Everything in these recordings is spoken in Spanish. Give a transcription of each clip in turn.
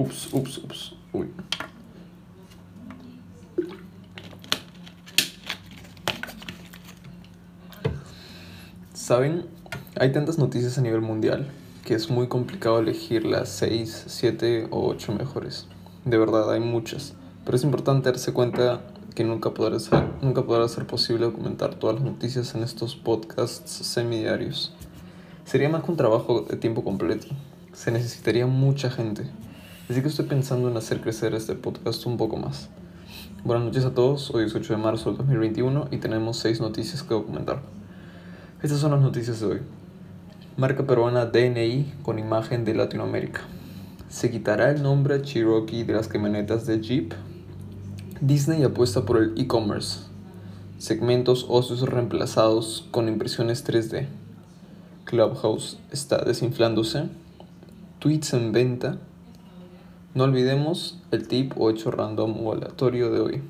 Ups, ups, ups. Uy. Saben, hay tantas noticias a nivel mundial que es muy complicado elegir las 6, 7 o 8 mejores. De verdad, hay muchas. Pero es importante darse cuenta que nunca podrá ser, nunca podrá ser posible documentar todas las noticias en estos podcasts semidiarios. Sería más que un trabajo de tiempo completo. Se necesitaría mucha gente. Así que estoy pensando en hacer crecer este podcast un poco más. Buenas noches a todos, hoy es 8 de marzo del 2021 y tenemos 6 noticias que documentar. Estas son las noticias de hoy. Marca peruana DNI con imagen de Latinoamérica. Se quitará el nombre Cherokee de las camionetas de Jeep. Disney apuesta por el e-commerce. Segmentos óseos reemplazados con impresiones 3D. Clubhouse está desinflándose. Tweets en venta. No olvidemos el tip o hecho random o aleatorio de hoy.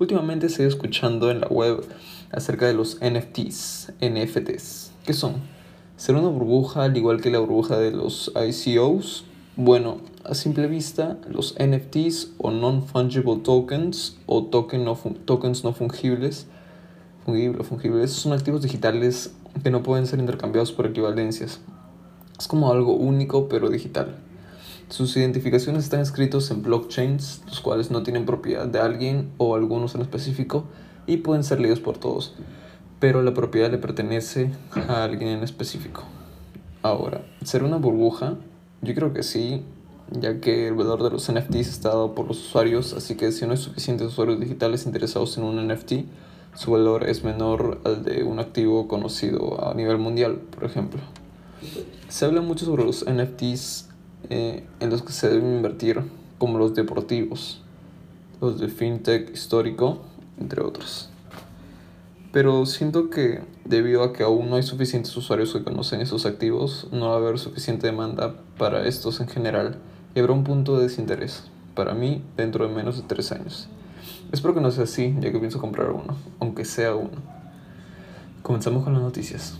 Últimamente se escuchando en la web acerca de los NFTs. NFTs. ¿Qué son? ¿Será una burbuja al igual que la burbuja de los ICOs? Bueno, a simple vista, los NFTs o Non-Fungible Tokens o token no tokens no fungibles, fungible, fungibles son activos digitales que no pueden ser intercambiados por equivalencias. Es como algo único pero digital. Sus identificaciones están escritos en blockchains, los cuales no tienen propiedad de alguien o algunos en específico y pueden ser leídos por todos, pero la propiedad le pertenece a alguien en específico. Ahora, ¿será una burbuja? Yo creo que sí, ya que el valor de los NFTs está dado por los usuarios, así que si no hay suficientes usuarios digitales interesados en un NFT, su valor es menor al de un activo conocido a nivel mundial, por ejemplo. Se habla mucho sobre los NFTs eh, en los que se deben invertir, como los deportivos, los de fintech histórico, entre otros. Pero siento que debido a que aún no hay suficientes usuarios que conocen esos activos, no va a haber suficiente demanda para estos en general y habrá un punto de desinterés, para mí, dentro de menos de tres años. Espero que no sea así, ya que pienso comprar uno, aunque sea uno. Comenzamos con las noticias.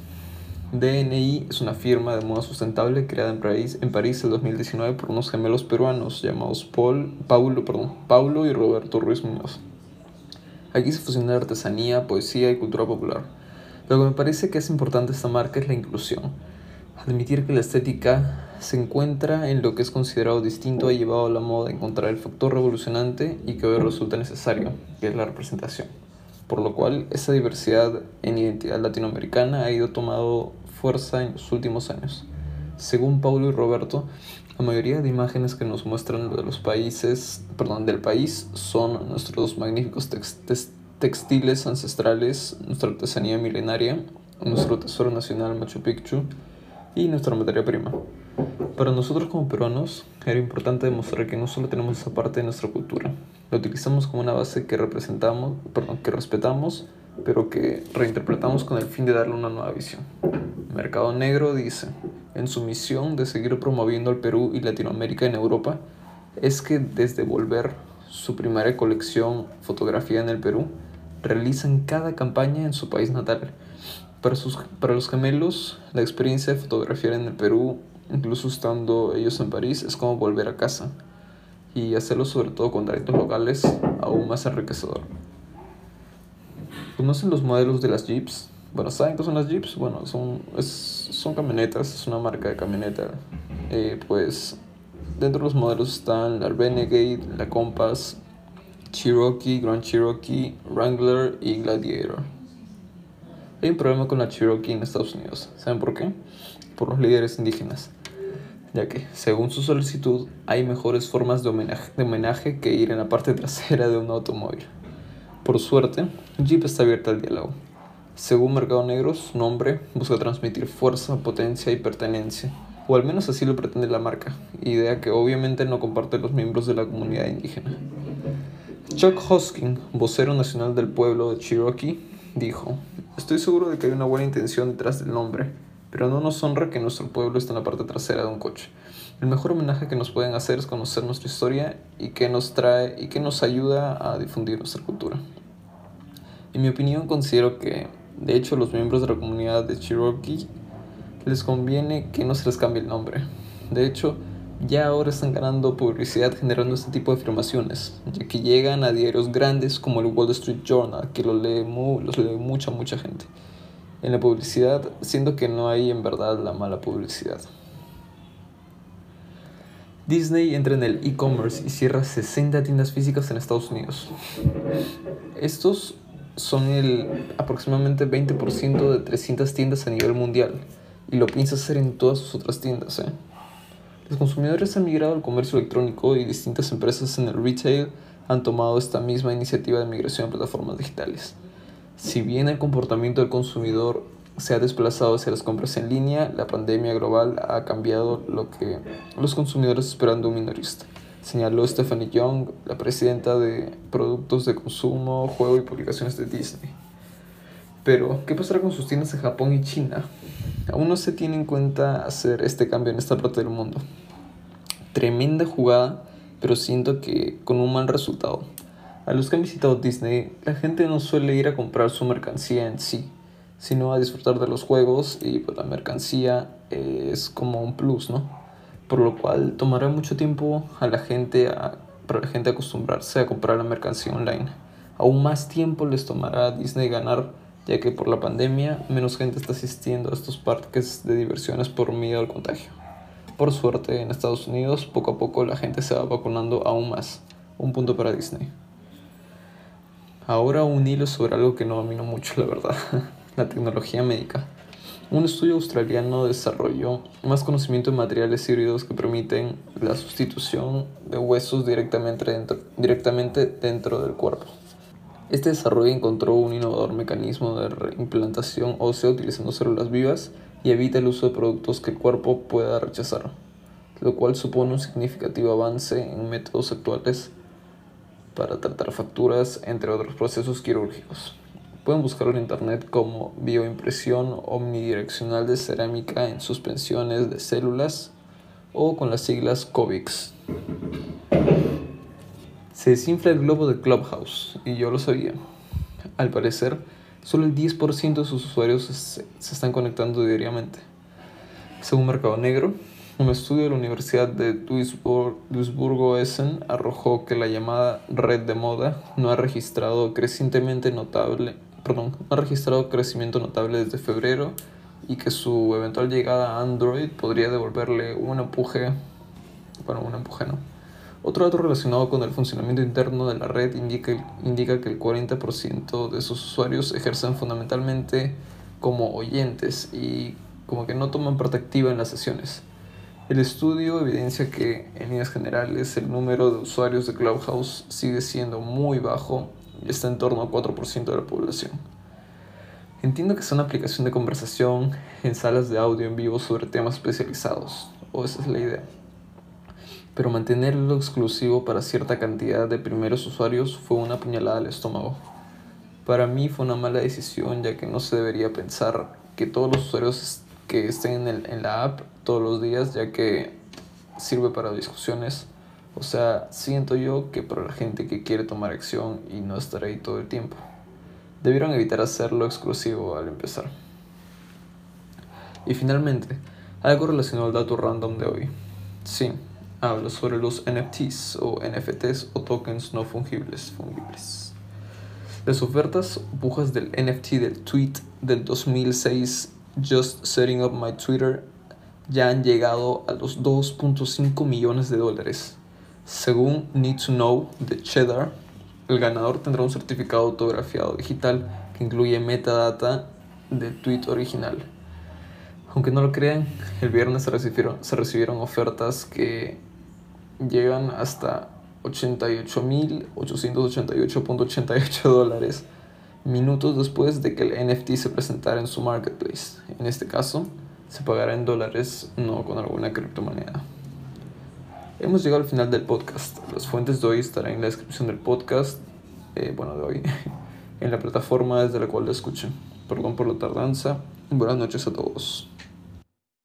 DNI es una firma de moda sustentable creada en París en París el 2019 por unos gemelos peruanos llamados Paul, Paulo, perdón, Paulo y Roberto Ruiz Muñoz. Aquí se fusiona artesanía, poesía y cultura popular. Lo que me parece que es importante esta marca es la inclusión. Admitir que la estética se encuentra en lo que es considerado distinto ha llevado a la moda a encontrar el factor revolucionante y que hoy resulta necesario, que es la representación por lo cual esa diversidad en identidad latinoamericana ha ido tomando fuerza en los últimos años. Según Paulo y Roberto, la mayoría de imágenes que nos muestran de los países, perdón, del país son nuestros magníficos textiles ancestrales, nuestra artesanía milenaria, nuestro tesoro nacional Machu Picchu y nuestra materia prima. Para nosotros como peruanos era importante demostrar que no solo tenemos esa parte de nuestra cultura, la utilizamos como una base que representamos, perdón, que respetamos, pero que reinterpretamos con el fin de darle una nueva visión. Mercado Negro dice, en su misión de seguir promoviendo al Perú y Latinoamérica en Europa, es que desde volver su primera colección Fotografía en el Perú, realizan cada campaña en su país natal. Para, sus, para los gemelos, la experiencia de fotografiar en el Perú, incluso estando ellos en París, es como volver a casa y hacerlo sobre todo con talentos locales aún más enriquecedor. ¿Conocen los modelos de las Jeeps? Bueno, ¿saben qué son las Jeeps? Bueno, son, son camionetas, es una marca de camioneta. Eh, pues dentro de los modelos están la Renegade, la Compass, Cherokee, Grand Cherokee, Wrangler y Gladiator. Hay un problema con la Cherokee en Estados Unidos. ¿Saben por qué? Por los líderes indígenas ya que, según su solicitud, hay mejores formas de homenaje, de homenaje que ir en la parte trasera de un automóvil. Por suerte, Jeep está abierta al diálogo. Según Mercado Negro, su nombre busca transmitir fuerza, potencia y pertenencia, o al menos así lo pretende la marca, idea que obviamente no comparten los miembros de la comunidad indígena. Chuck Hosking, vocero nacional del pueblo de Cherokee, dijo, Estoy seguro de que hay una buena intención detrás del nombre, pero no nos honra que nuestro pueblo esté en la parte trasera de un coche. El mejor homenaje que nos pueden hacer es conocer nuestra historia y que nos trae y que nos ayuda a difundir nuestra cultura. En mi opinión considero que, de hecho, los miembros de la comunidad de Cherokee les conviene que no se les cambie el nombre. De hecho, ya ahora están ganando publicidad generando este tipo de afirmaciones, ya que llegan a diarios grandes como el Wall Street Journal, que los lee, los lee mucha, mucha gente. En la publicidad, siendo que no hay en verdad la mala publicidad. Disney entra en el e-commerce y cierra 60 tiendas físicas en Estados Unidos. Estos son el aproximadamente 20% de 300 tiendas a nivel mundial y lo piensa hacer en todas sus otras tiendas. ¿eh? Los consumidores han migrado al comercio electrónico y distintas empresas en el retail han tomado esta misma iniciativa de migración a plataformas digitales. Si bien el comportamiento del consumidor se ha desplazado hacia las compras en línea, la pandemia global ha cambiado lo que los consumidores esperan de un minorista, señaló Stephanie Young, la presidenta de Productos de Consumo, Juego y Publicaciones de Disney. Pero, ¿qué pasará con sus tiendas en Japón y China? Aún no se tiene en cuenta hacer este cambio en esta parte del mundo. Tremenda jugada, pero siento que con un mal resultado. A los que han visitado Disney, la gente no suele ir a comprar su mercancía en sí, sino a disfrutar de los juegos y pues la mercancía es como un plus, ¿no? Por lo cual tomará mucho tiempo a la gente a, para gente acostumbrarse a comprar la mercancía online. Aún más tiempo les tomará a Disney ganar ya que por la pandemia menos gente está asistiendo a estos parques de diversiones por miedo al contagio. Por suerte, en Estados Unidos poco a poco la gente se va vacunando aún más. Un punto para Disney. Ahora un hilo sobre algo que no domino mucho, la verdad, la tecnología médica. Un estudio australiano desarrolló más conocimiento en materiales híbridos que permiten la sustitución de huesos directamente dentro, directamente dentro del cuerpo. Este desarrollo encontró un innovador mecanismo de reimplantación ósea utilizando células vivas y evita el uso de productos que el cuerpo pueda rechazar, lo cual supone un significativo avance en métodos actuales para tratar facturas, entre otros procesos quirúrgicos. Pueden buscarlo en internet como bioimpresión omnidireccional de cerámica en suspensiones de células o con las siglas COVIX. Se desinfla el globo de Clubhouse, y yo lo sabía. Al parecer, solo el 10% de sus usuarios se, están conectando diariamente. Según Mercado Negro, un estudio de la Universidad de Duisburgo-Essen arrojó que la llamada red de moda no ha registrado crecientemente notable, ha registrado crecimiento notable desde febrero y que su eventual llegada a Android podría devolverle un empuje, bueno, un empuje no, otro dato relacionado con el funcionamiento interno de la red indica, indica que el 40% de sus usuarios ejercen fundamentalmente como oyentes y como que no toman parte activa en las sesiones. El estudio evidencia que, en líneas generales, el número de usuarios de Clubhouse sigue siendo muy bajo está en torno al 4% de la población. Entiendo que es una aplicación de conversación en salas de audio en vivo sobre temas especializados, o esa es la idea pero mantenerlo exclusivo para cierta cantidad de primeros usuarios fue una puñalada al estómago. Para mí fue una mala decisión ya que no se debería pensar que todos los usuarios que estén en, en la app todos los días ya que sirve para discusiones. O sea, siento yo que para la gente que quiere tomar acción y no estar ahí todo el tiempo. Debieron evitar hacerlo exclusivo al empezar. Y finalmente, algo relacionado al dato random de hoy. Sí, habla sobre los NFTs o NFTs o tokens no fungibles. fungibles. Las ofertas pujas del NFT del tweet del 2006 Just Setting Up My Twitter ya han llegado a los 2.5 millones de dólares. Según Need to Know de Cheddar, el ganador tendrá un certificado autografiado digital que incluye metadata del tweet original. Aunque no lo crean, el viernes se recibieron, se recibieron ofertas que llegan hasta 88.888.88 dólares minutos después de que el NFT se presentara en su marketplace. En este caso, se pagará en dólares, no con alguna criptomoneda. Hemos llegado al final del podcast. Las fuentes de hoy estarán en la descripción del podcast, eh, bueno, de hoy, en la plataforma desde la cual lo escuchen. Perdón por la tardanza. Buenas noches a todos.